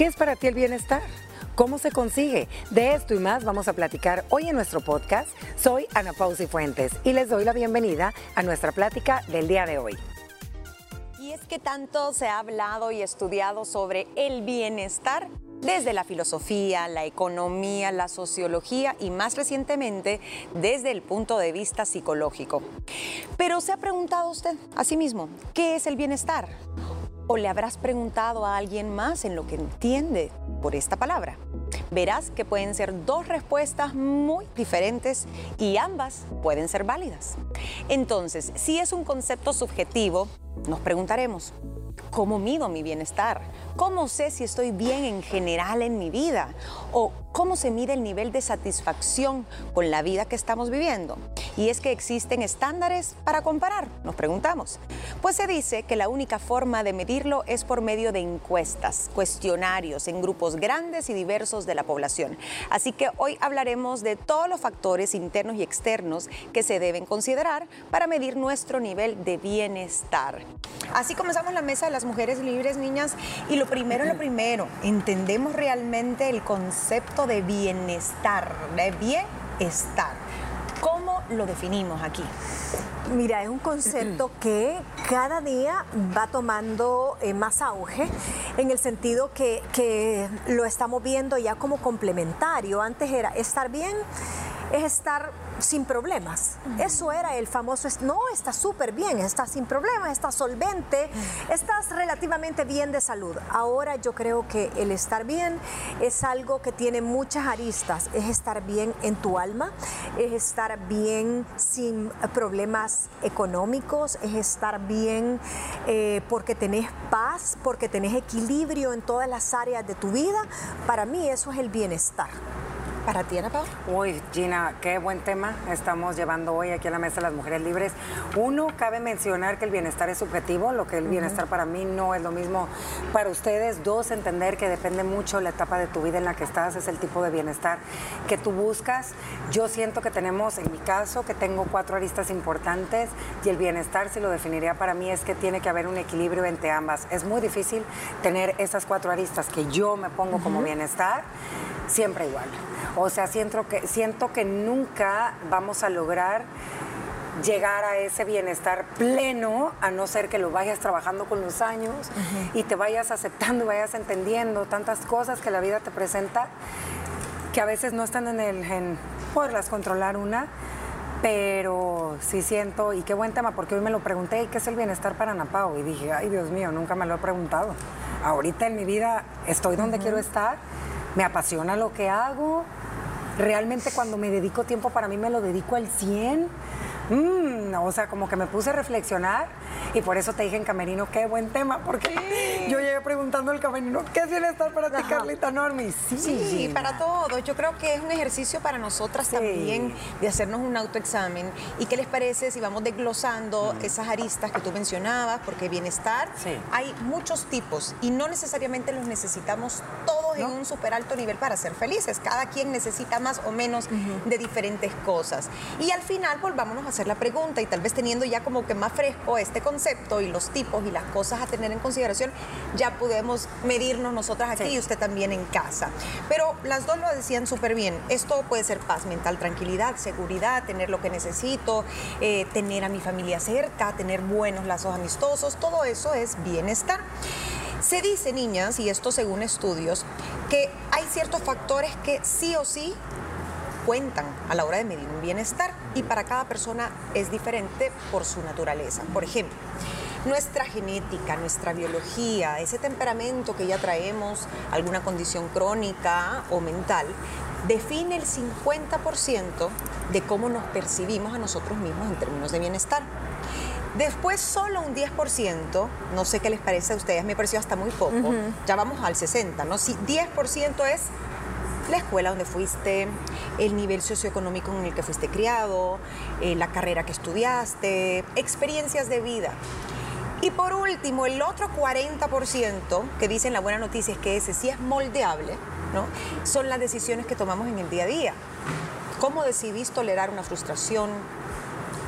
¿Qué es para ti el bienestar? ¿Cómo se consigue? De esto y más vamos a platicar hoy en nuestro podcast. Soy Ana Pausi Fuentes y les doy la bienvenida a nuestra plática del día de hoy. Y es que tanto se ha hablado y estudiado sobre el bienestar desde la filosofía, la economía, la sociología y más recientemente desde el punto de vista psicológico. Pero se ha preguntado usted a sí mismo, ¿qué es el bienestar? ¿O le habrás preguntado a alguien más en lo que entiende por esta palabra? Verás que pueden ser dos respuestas muy diferentes y ambas pueden ser válidas. Entonces, si es un concepto subjetivo, nos preguntaremos, ¿cómo mido mi bienestar? ¿Cómo sé si estoy bien en general en mi vida? ¿O cómo se mide el nivel de satisfacción con la vida que estamos viviendo? Y es que existen estándares para comparar, nos preguntamos. Pues se dice que la única forma de medirlo es por medio de encuestas, cuestionarios en grupos grandes y diversos de la población. Así que hoy hablaremos de todos los factores internos y externos que se deben considerar para medir nuestro nivel de bienestar. Así comenzamos la mesa de las mujeres libres, niñas, y lo primero, lo primero, entendemos realmente el concepto de bienestar, de bienestar. ¿Cómo lo definimos aquí? Mira, es un concepto que cada día va tomando eh, más auge en el sentido que, que lo estamos viendo ya como complementario. Antes era estar bien, es estar sin problemas. Eso era el famoso, no, está súper bien, estás sin problemas, estás solvente, estás relativamente bien de salud. Ahora yo creo que el estar bien es algo que tiene muchas aristas. Es estar bien en tu alma, es estar bien sin problemas económicos, es estar bien eh, porque tenés paz, porque tenés equilibrio en todas las áreas de tu vida. Para mí eso es el bienestar. ¿Para ti, Ana Paula? Uy, Gina, qué buen tema estamos llevando hoy aquí a la Mesa de las Mujeres Libres. Uno, cabe mencionar que el bienestar es subjetivo, lo que el bienestar para mí no es lo mismo para ustedes. Dos, entender que depende mucho la etapa de tu vida en la que estás, es el tipo de bienestar que tú buscas. Yo siento que tenemos, en mi caso, que tengo cuatro aristas importantes y el bienestar, si lo definiría para mí, es que tiene que haber un equilibrio entre ambas. Es muy difícil tener esas cuatro aristas que yo me pongo como bienestar siempre igual. O sea, siento que, siento que nunca vamos a lograr llegar a ese bienestar pleno, a no ser que lo vayas trabajando con los años y te vayas aceptando y vayas entendiendo tantas cosas que la vida te presenta que a veces no están en el en poderlas controlar una, pero sí siento, y qué buen tema, porque hoy me lo pregunté, ¿y qué es el bienestar para Napao? Y dije, ay Dios mío, nunca me lo he preguntado. Ahorita en mi vida estoy donde quiero estar, me apasiona lo que hago, realmente cuando me dedico tiempo para mí me lo dedico al 100. Mm, o sea, como que me puse a reflexionar y por eso te dije en Camerino, qué buen tema, porque yo llegué preguntando al Camerino, ¿qué es bienestar para ti, Carlita Normi? Sí, sí, para todos. Yo creo que es un ejercicio para nosotras también de hacernos un autoexamen. ¿Y qué les parece si vamos desglosando mm. esas aristas que tú mencionabas? Porque bienestar hay muchos tipos y no necesariamente los necesitamos todos en un súper alto nivel para ser felices. Cada quien necesita más o menos de diferentes cosas. Y al final volvámonos a hacer la pregunta y tal vez teniendo ya como que más fresco este concepto y los tipos y las cosas a tener en consideración, ya podemos medirnos nosotras aquí y usted también en casa. Pero las dos lo decían súper bien. Esto puede ser paz mental, tranquilidad, seguridad, tener lo que necesito, eh, tener a mi familia cerca, tener buenos lazos amistosos, todo eso es bienestar. Se dice, niñas, y esto según estudios, que hay ciertos factores que sí o sí cuentan a la hora de medir un bienestar y para cada persona es diferente por su naturaleza. Por ejemplo, nuestra genética, nuestra biología, ese temperamento que ya traemos, alguna condición crónica o mental, define el 50% de cómo nos percibimos a nosotros mismos en términos de bienestar. Después solo un 10%, no sé qué les parece a ustedes, me pareció hasta muy poco, ya vamos al 60%, ¿no? Si 10% es la escuela donde fuiste, el nivel socioeconómico en el que fuiste criado, eh, la carrera que estudiaste, experiencias de vida. Y por último, el otro 40% que dicen la buena noticia es que ese sí es moldeable, ¿no? Son las decisiones que tomamos en el día a día. ¿Cómo decidís tolerar una frustración?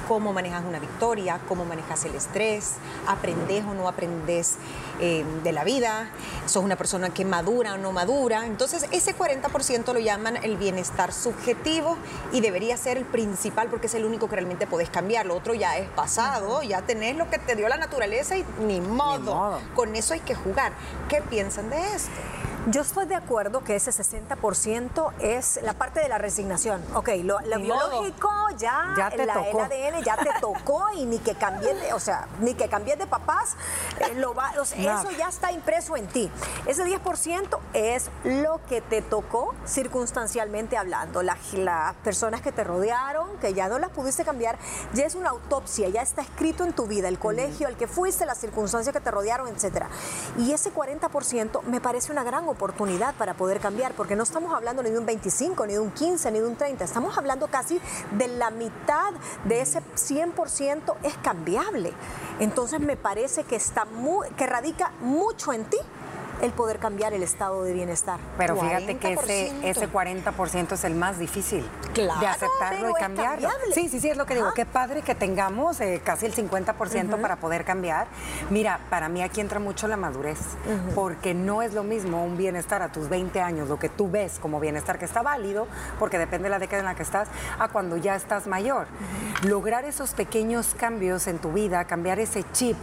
Cómo manejas una victoria, cómo manejas el estrés, aprendes o no aprendes eh, de la vida, sos una persona que madura o no madura. Entonces, ese 40% lo llaman el bienestar subjetivo y debería ser el principal porque es el único que realmente podés cambiar. Lo otro ya es pasado, ya tenés lo que te dio la naturaleza y ni modo. Ni modo. Con eso hay que jugar. ¿Qué piensan de esto? Yo estoy de acuerdo que ese 60% es la parte de la resignación. Ok, lo, biológico ya, ya te la, tocó. el ADN ya te tocó y ni que cambies de, o sea, ni que cambies de papás, eh, lo va, eso ya está impreso en ti. Ese 10% es lo que te tocó circunstancialmente hablando. Las, personas que te rodearon, que ya no las pudiste cambiar, ya es una autopsia, ya está escrito en tu vida, el colegio al que fuiste, las circunstancias que te rodearon, etcétera. Y ese 40% me parece una gran oportunidad para poder cambiar, porque no estamos hablando ni de un 25, ni de un 15, ni de un 30, estamos hablando casi de la mitad de ese 100% es cambiable. Entonces me parece que, está muy, que radica mucho en ti el poder cambiar el estado de bienestar. Pero fíjate que ese, ese 40% es el más difícil de aceptarlo y cambiarlo. Sí, sí, sí, es lo que digo. Qué padre que tengamos eh, casi el 50% para poder cambiar. Mira, para mí aquí entra mucho la madurez, porque no es lo mismo un bienestar a tus 20 años, lo que tú ves como bienestar que está válido, porque depende de la década en la que estás, a cuando ya estás mayor. Lograr esos pequeños cambios en tu vida, cambiar ese chip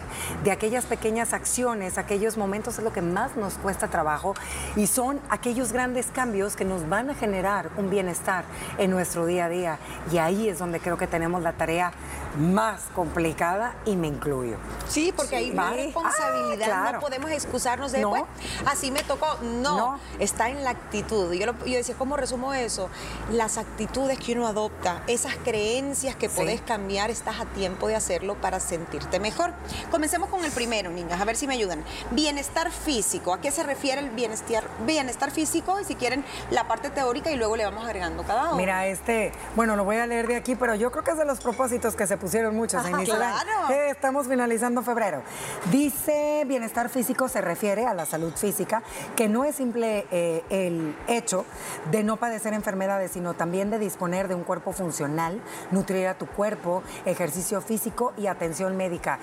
de aquellas pequeñas acciones, aquellos momentos es lo que más nos cuesta trabajo y son aquellos grandes cambios que nos van a generar un bienestar en nuestro día a día. Y ahí es donde creo que tenemos la tarea más complicada y me incluyo. Sí, porque hay más responsabilidad, ah, no podemos excusarnos de, no. así me tocó, no, está en la actitud. Yo, yo, decía, ¿cómo resumo eso? Las actitudes que uno adopta, esas creencias que podés cambiar, estás a tiempo de hacerlo para sentirte mejor. Comencemos con el primero, niñas, a ver si me ayudan. Bienestar físico, ¿a qué se refiere el bienestar, bienestar físico? Y si quieren, la parte teórica y luego le vamos agregando cada uno. Mira, este, bueno, lo voy a leer de aquí, pero yo creo que es de los propósitos que se pusieron muchos en claro. Eh, estamos finalizando febrero. Dice bienestar físico se refiere a la salud física, que no es simple eh, el hecho de no padecer enfermedades, sino también de disponer de un cuerpo funcional, nutrir a tu cuerpo, ejercicio físico y atención médica.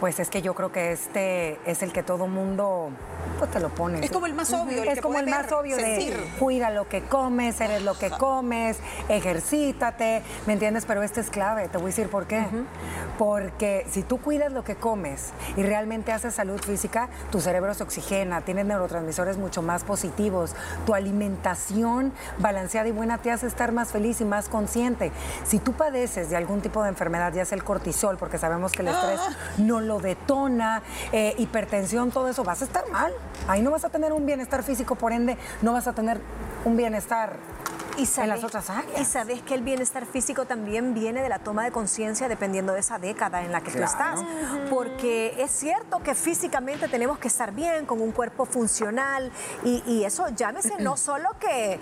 Pues es que yo creo que este es el que todo mundo pues te lo pones. Es como el más obvio. es como el más obvio de cuida lo que comes, eres lo que comes, ejercítate, ¿me entiendes? Pero este es clave, te voy a decir por qué. Porque si tú cuidas lo que comes y realmente haces salud física, tu cerebro se oxigena, tienes neurotransmisores mucho más positivos, tu alimentación balanceada y buena te hace estar más feliz y más consciente. Si tú padeces de algún tipo de enfermedad, ya sea el cortisol, porque sabemos que el estrés ah. no lo detona, eh, hipertensión, todo eso, vas a estar mal. Ahí no vas a tener un bienestar físico, por ende, no vas a tener un bienestar y en las otras áreas. Y sabes que el bienestar físico también viene de la toma de conciencia dependiendo de esa década en la que tú estás. Porque es cierto que físicamente tenemos que estar bien, con un cuerpo funcional, y, eso llámese no solo que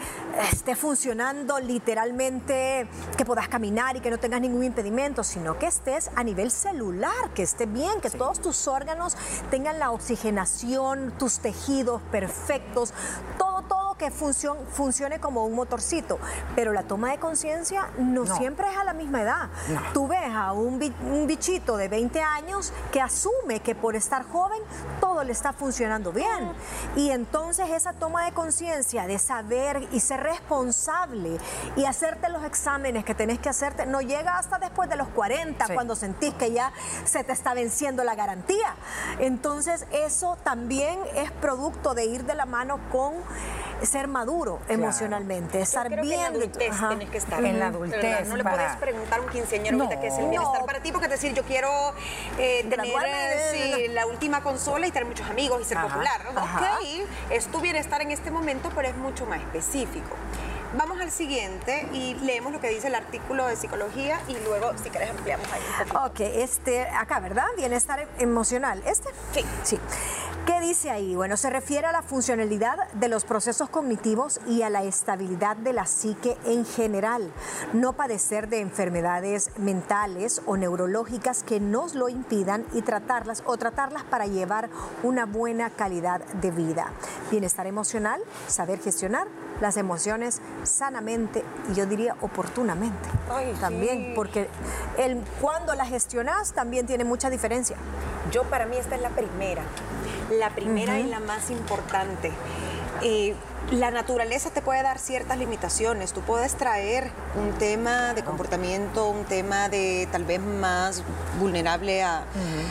esté funcionando literalmente, que puedas caminar y que no tengas ningún impedimento, sino que estés a nivel celular, que esté bien, que todos tus órganos tengan la oxigenación, tus tejidos perfectos, todo, que funcione como un motorcito, pero la toma de conciencia no, siempre es a la misma edad. Tú ves a un, bichito de 20 años que asume que por estar joven todo le está funcionando bien. Y entonces esa toma de conciencia de saber y ser responsable y hacerte los exámenes que tenés que hacerte no llega hasta después de los 40, cuando sentís que ya se te está venciendo la garantía. Entonces eso también es producto de ir de la mano con ser maduro emocionalmente, estar bien. en la adultez tienes que estar. En la adultez. No le puedes preguntar a un quinceañero no, qué es el bienestar para ti, porque es decir, yo quiero eh, tener eh, la última consola y tener muchos amigos y ser popular. Ok, es tu bienestar en este momento, pero es mucho más específico. Vamos al siguiente y leemos lo que dice el artículo de psicología y luego, si querés, ampliamos ahí. Ok, este, acá, ¿verdad? Bienestar emocional. ¿Este? Sí. Sí. ¿Qué dice ahí? Bueno, se refiere a la funcionalidad de los procesos cognitivos y a la estabilidad de la psique en general. No padecer de enfermedades mentales o neurológicas que nos lo impidan y tratarlas o tratarlas para llevar una buena calidad de vida. Bienestar emocional, saber gestionar las emociones sanamente y yo diría oportunamente. también, porque el, cuando la gestionas también tiene mucha diferencia. Yo para mí esta es la primera, la primera y la más importante. Eh, la naturaleza te puede dar ciertas limitaciones. Tú puedes traer un tema de comportamiento, un tema de tal vez más vulnerable a,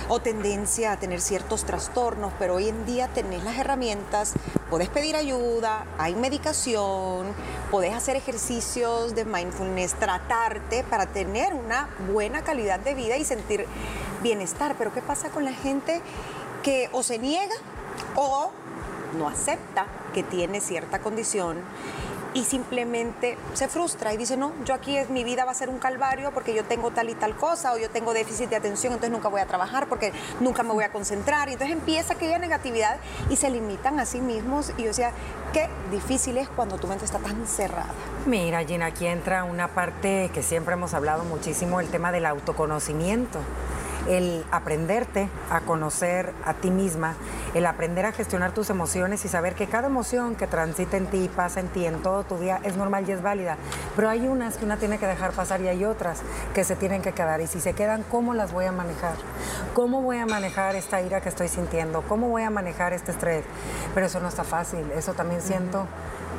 o tendencia a tener ciertos trastornos, pero hoy en día tenés las herramientas, puedes pedir ayuda, hay medicación, podés hacer ejercicios de mindfulness, tratarte para tener una buena calidad de vida y sentir bienestar. Pero ¿qué pasa con la gente que o se niega o no acepta que tiene cierta condición y simplemente se frustra y dice, no, yo aquí es, mi vida va a ser un calvario porque yo tengo tal y tal cosa o yo tengo déficit de atención, entonces nunca voy a trabajar porque nunca me voy a concentrar. Y entonces empieza aquella negatividad y se limitan a sí mismos y o sea, qué difícil es cuando tu mente está tan cerrada. Mira, Gina, aquí entra una parte que siempre hemos hablado muchísimo, el tema del autoconocimiento el aprenderte a conocer a ti misma, el aprender a gestionar tus emociones y saber que cada emoción que transita en ti, pasa en ti, en todo tu día, es normal y es válida. Pero hay unas que una tiene que dejar pasar y hay otras que se tienen que quedar. Y si se quedan, ¿cómo las voy a manejar? ¿Cómo voy a manejar esta ira que estoy sintiendo? ¿Cómo voy a manejar este estrés? Pero eso no está fácil. Eso también siento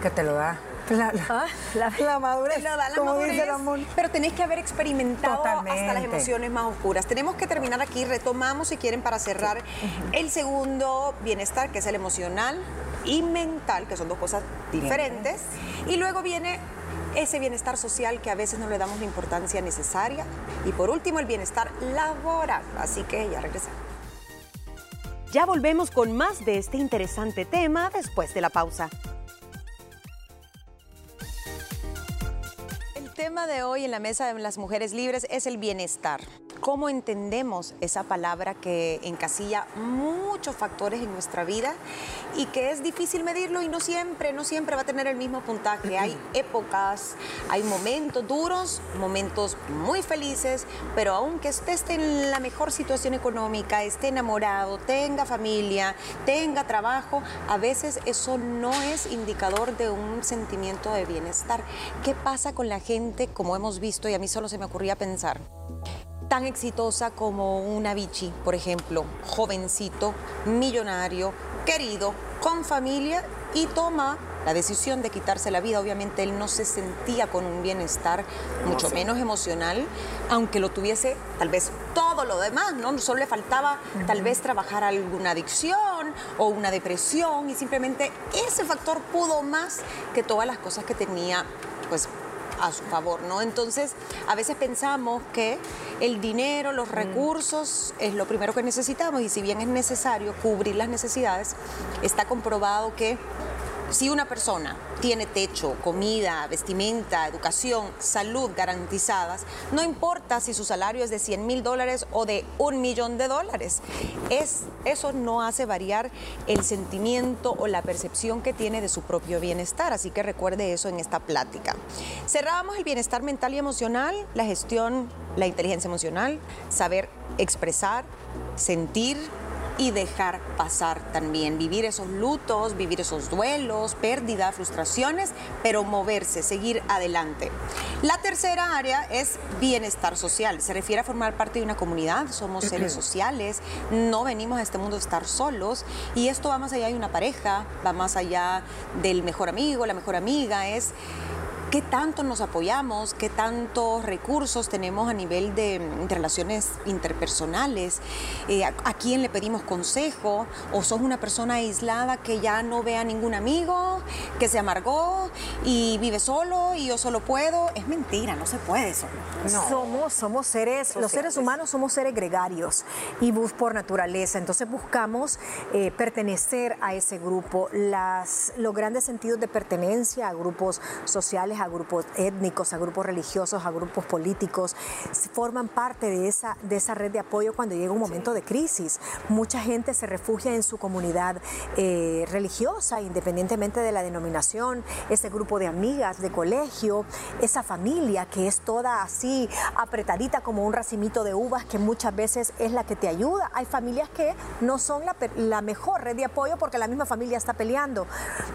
que te lo da la, ah, la, madurez, como dice Ramón. Pero tenéis que haber experimentado hasta las emociones más oscuras. Tenemos que terminar aquí, retomamos si quieren para cerrar el segundo bienestar, que es el emocional y mental, que son dos cosas diferentes. Y luego viene ese bienestar social que a veces no le damos la importancia necesaria. Y por último, el bienestar laboral. Así que ya regresamos. Ya volvemos con más de este interesante tema después de la pausa. Tema de hoy en la mesa de las mujeres libres es el bienestar. ¿Cómo entendemos esa palabra que encasilla muchos factores en nuestra vida y que es difícil medirlo y no siempre, no siempre va a tener el mismo puntaje? Hay épocas, hay momentos duros, momentos muy felices, pero aunque esté en la mejor situación económica, esté enamorado, tenga familia, tenga trabajo, a veces eso no es indicador de un sentimiento de bienestar. ¿Qué pasa con la gente? como hemos visto, y a mí solo se me ocurría pensar, tan exitosa como una Vichy, por ejemplo, jovencito, millonario, querido, con familia y toma la decisión de quitarse la vida. Obviamente él no se sentía con un bienestar, mucho menos emocional, aunque lo tuviese tal vez todo lo demás, ¿no? Solo le faltaba tal vez trabajar alguna adicción o una depresión y simplemente ese factor pudo más que todas las cosas que tenía pues a su favor, ¿no? Entonces, a veces pensamos que el dinero, los mm. recursos es lo primero que necesitamos y si bien es necesario cubrir las necesidades, está comprobado que si una persona tiene techo, comida, vestimenta, educación, salud garantizadas, no importa si su salario es de 100 mil dólares o de un millón de dólares, es, eso no hace variar el sentimiento o la percepción que tiene de su propio bienestar, así que recuerde eso en esta plática. Cerramos el bienestar mental y emocional, la gestión, la inteligencia emocional, saber expresar, sentir, y dejar pasar también, vivir esos lutos, vivir esos duelos, pérdidas, frustraciones, pero moverse, seguir adelante. La tercera área es bienestar social, se refiere a formar parte de una comunidad, somos seres sociales, no venimos a este mundo a estar solos. Y esto va más allá de una pareja, va más allá del mejor amigo, la mejor amiga, es qué tanto nos apoyamos, qué tantos recursos tenemos a nivel de, relaciones interpersonales, eh, a, quién le pedimos consejo, o sos una persona aislada que ya no ve a ningún amigo, que se amargó y vive solo y yo solo puedo. Es mentira, no se puede solo. Somos, somos seres, los seres. humanos somos seres gregarios y bus por naturaleza, entonces buscamos eh, pertenecer a ese grupo, las, los grandes sentidos de pertenencia a grupos sociales sociales, a grupos étnicos, a grupos religiosos, a grupos políticos, forman parte de esa, de esa red de apoyo cuando llega un momento de crisis. Mucha gente se refugia en su comunidad eh, religiosa, independientemente de la denominación, ese grupo de amigas de colegio, esa familia que es toda así apretadita como un racimito de uvas que muchas veces es la que te ayuda. Hay familias que no son la, la mejor red de apoyo porque la misma familia está peleando,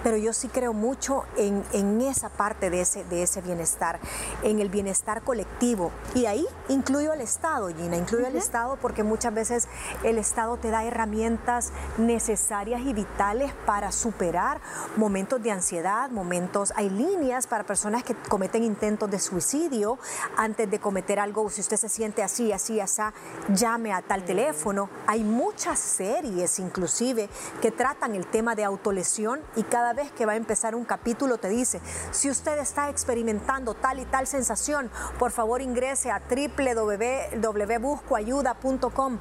pero yo sí creo mucho en, en esa parte de ese, de ese bienestar, en el bienestar colectivo. Y ahí incluyo al Estado, Gina, incluyo al Estado porque muchas veces el Estado te da herramientas necesarias y vitales para superar momentos de ansiedad, momentos, hay líneas para personas que cometen intentos de suicidio antes de cometer algo, si usted se siente así, así, así, llame a tal teléfono. Hay muchas series inclusive que tratan el tema de autolesión y cada vez que va a empezar un capítulo te dice, si usted está experimentando tal y tal sensación, por favor ingrese a www.buscoayuda.com.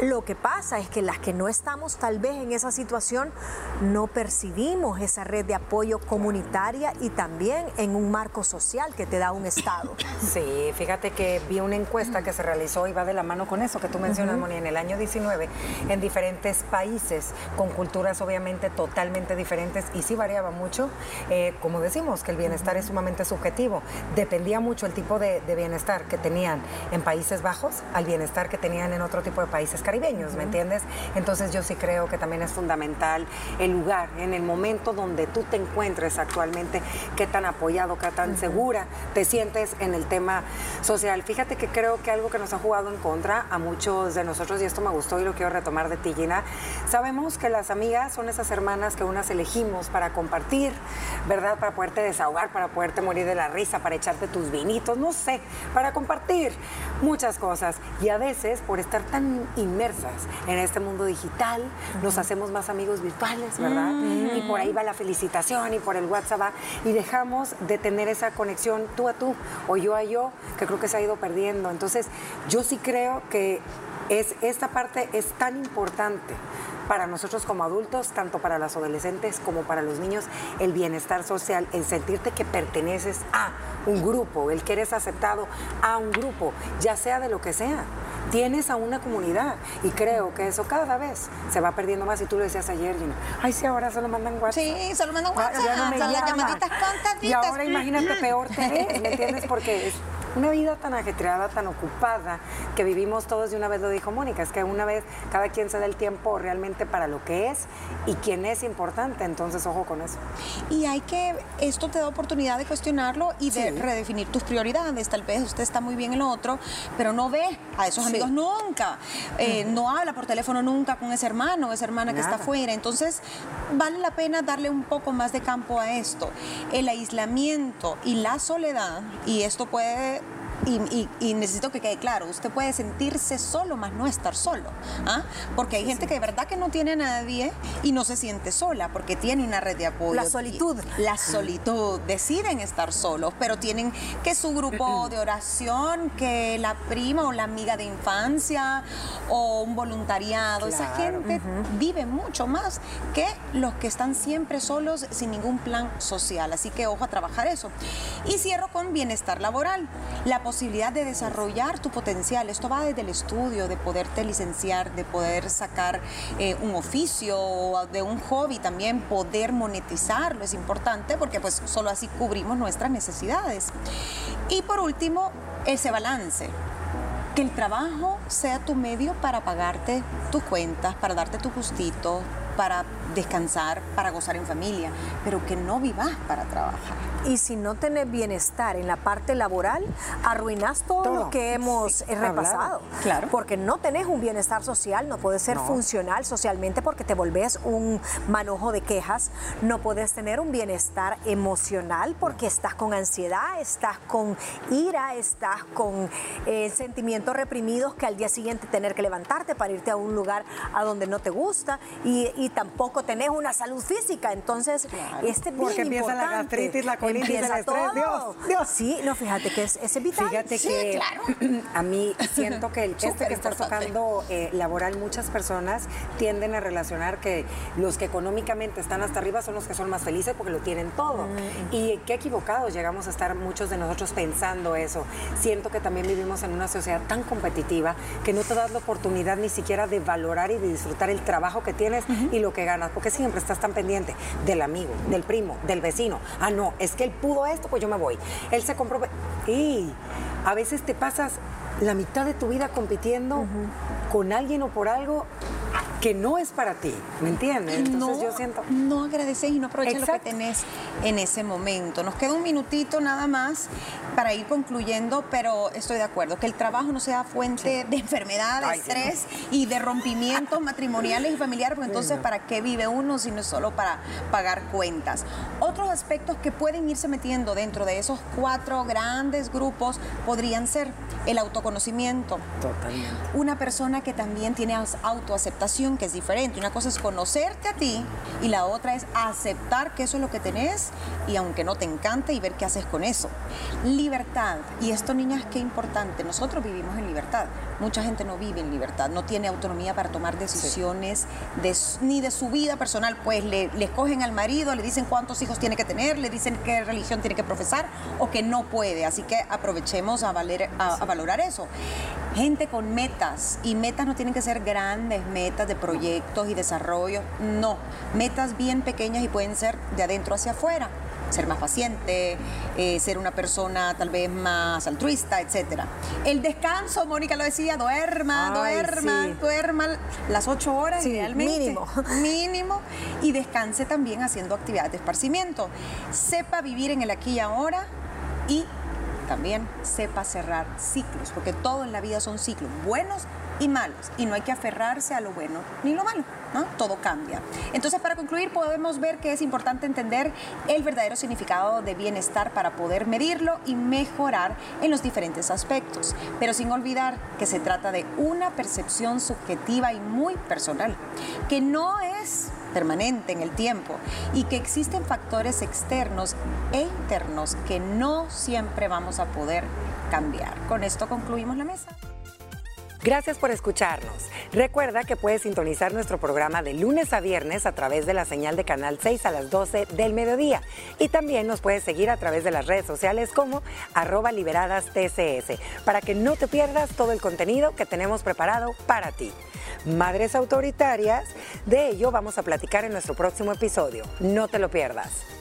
Lo que pasa es que las que no estamos tal vez en esa situación no percibimos esa red de apoyo comunitaria y también en un marco social que te da un Estado. Sí, fíjate que vi una encuesta que se realizó y va de la mano con eso que tú mencionas, Moni, en el año 19, en diferentes países, con culturas obviamente totalmente diferentes y sí variaba mucho. Eh, como decimos, que el bienestar es sumamente subjetivo. Dependía mucho el tipo de, bienestar que tenían en Países Bajos al bienestar que tenían en otro tipo de países caribeños, ¿me entiendes? Entonces yo sí creo que también es fundamental el lugar, en el momento donde tú te encuentres actualmente, qué tan apoyado, qué tan segura te sientes en el tema social. Fíjate que creo que algo que nos ha jugado en contra a muchos de nosotros, y esto me gustó y lo quiero retomar de ti, Gina, sabemos que las amigas son esas hermanas que unas elegimos para compartir, ¿verdad? Para poderte desahogar, para poderte morir de la risa, para echarte tus vinitos, no sé, para compartir muchas cosas. Y a veces, por estar tan inmersas en este mundo digital, nos hacemos más amigos virtuales, ¿verdad? Y por ahí va la felicitación y por el WhatsApp va, y dejamos de tener esa conexión tú a tú o yo a yo, que creo que se ha ido perdiendo. Entonces, yo sí creo que es, esta parte es tan importante para nosotros como adultos, tanto para los adolescentes como para los niños, el bienestar social, el sentirte que perteneces a un grupo, el que eres aceptado a un grupo, ya sea de lo que sea. Tienes a una comunidad y creo que eso cada vez se va perdiendo más. Y tú lo decías ayer, Gina. Ay, sí, ahora solo mandan WhatsApp. Sí, solo mandan WhatsApp. Ya no me las llamaditas Y ahora imagínate peor te ¿me entiendes? Porque es, una vida tan ajetreada, tan ocupada, que vivimos todos, de una vez lo dijo Mónica, es que una vez cada quien se da el tiempo realmente para lo que es y quién es importante, entonces ojo con eso. Y hay que, esto te da oportunidad de cuestionarlo y de redefinir tus prioridades, tal vez usted está muy bien en lo otro, pero no ve a esos amigos nunca, eh, no habla por teléfono nunca con ese hermano o esa hermana que está afuera, entonces vale la pena darle un poco más de campo a esto. El aislamiento y la soledad, y esto puede y, necesito que quede claro, usted puede sentirse solo, más no estar solo. ¿ah? Porque hay gente que de verdad que no tiene a nadie y no se siente sola, porque tiene una red de apoyo. La solitud. La solitud. Deciden estar solos, pero tienen que su grupo de oración, que la prima o la amiga de infancia o un voluntariado. Esa gente vive mucho más que los que están siempre solos sin ningún plan social. Así que ojo a trabajar eso. Y cierro con bienestar laboral. La posibilidad de desarrollar tu potencial. Esto va desde el estudio, de poderte licenciar, de poder sacar eh, un oficio, de un hobby también, poder monetizarlo es importante porque pues solo así cubrimos nuestras necesidades. Y por último, ese balance que el trabajo sea tu medio para pagarte tus cuentas, para darte tu gustito, para descansar, para gozar en familia, pero que no vivas para trabajar. Y si no tenés bienestar en la parte laboral, arruinas todo, lo que hemos repasado. Claro. Porque no tenés un bienestar social, no puedes ser funcional socialmente porque te volvés un manojo de quejas, no puedes tener un bienestar emocional porque estás con ansiedad, estás con ira, estás con eh, sentimientos reprimidos que al día siguiente tener que levantarte para irte a un lugar a donde no te gusta. Y, y tampoco tampoco tenés una salud física. Entonces, este es Porque empieza la gastritis, la colitis, el estrés. Dios, Dios. Sí, no, fíjate que es, es vital. Fíjate que a mí siento que el este que estás tocando eh, laboral, muchas personas tienden a relacionar que los que económicamente están hasta arriba son los que son más felices porque lo tienen todo. Mm. Y qué equivocados llegamos a estar muchos de nosotros pensando eso. Siento que también vivimos en una sociedad tan competitiva que no te das la oportunidad ni siquiera de valorar y de disfrutar el trabajo que tienes y lo que ganas, porque siempre estás tan pendiente del amigo, del primo, del vecino. Ah, no, es que él pudo esto, pues yo me voy. Él se compró... Y a veces te pasas la mitad de tu vida compitiendo con alguien o por algo que no es para ti, ¿me entiendes? Entonces yo siento... No agradeces y no aprovechas lo que tenés en ese momento. Nos queda un minutito nada más para ir concluyendo, pero estoy de acuerdo, que el trabajo no sea fuente de enfermedad, de estrés y de rompimientos matrimoniales y familiares, porque entonces ¿para qué vive uno si no es solo para pagar cuentas? Otros aspectos que pueden irse metiendo dentro de esos cuatro grandes grupos podrían ser el autoconocimiento. Totalmente. Una persona que también tiene autoaceptación que es diferente. Una cosa es conocerte a ti y la otra es aceptar que eso es lo que tenés y aunque no te encante y ver qué haces con eso. Libertad. Y esto, niñas, qué importante. Nosotros vivimos en libertad. Mucha gente no vive en libertad, no tiene autonomía para tomar decisiones ni de su vida personal. Pues le, le escogen al marido, le dicen cuántos hijos tiene que tener, le dicen qué religión tiene que profesar o que no puede. Así que aprovechemos a, valer, a valorar eso. Gente con metas y metas no tienen que ser grandes metas de proyectos y desarrollo, no, metas bien pequeñas y pueden ser de adentro hacia afuera ser más paciente, eh, ser una persona tal vez más altruista, etc. El descanso, Mónica lo decía, duerma, duerma, duerma las ocho horas realmente Mínimo. Mínimo. Y descanse también haciendo actividades de esparcimiento. Sepa vivir en el aquí y ahora y también sepa cerrar ciclos, porque todo en la vida son ciclos, buenos y malos, y no hay que aferrarse a lo bueno ni lo malo. Todo cambia. Entonces, para concluir, podemos ver que es importante entender el verdadero significado de bienestar para poder medirlo y mejorar en los diferentes aspectos, pero sin olvidar que se trata de una percepción subjetiva y muy personal, que no es permanente en el tiempo y que existen factores externos e internos que no siempre vamos a poder cambiar. Con esto concluimos la mesa. Gracias por escucharnos. Recuerda que puedes sintonizar nuestro programa de lunes a viernes a través de la señal de Canal 6 a las 12 del mediodía. Y también nos puedes seguir a través de las redes sociales como arroba liberadas TCS para que no te pierdas todo el contenido que tenemos preparado para ti. Madres autoritarias, de ello vamos a platicar en nuestro próximo episodio. No te lo pierdas.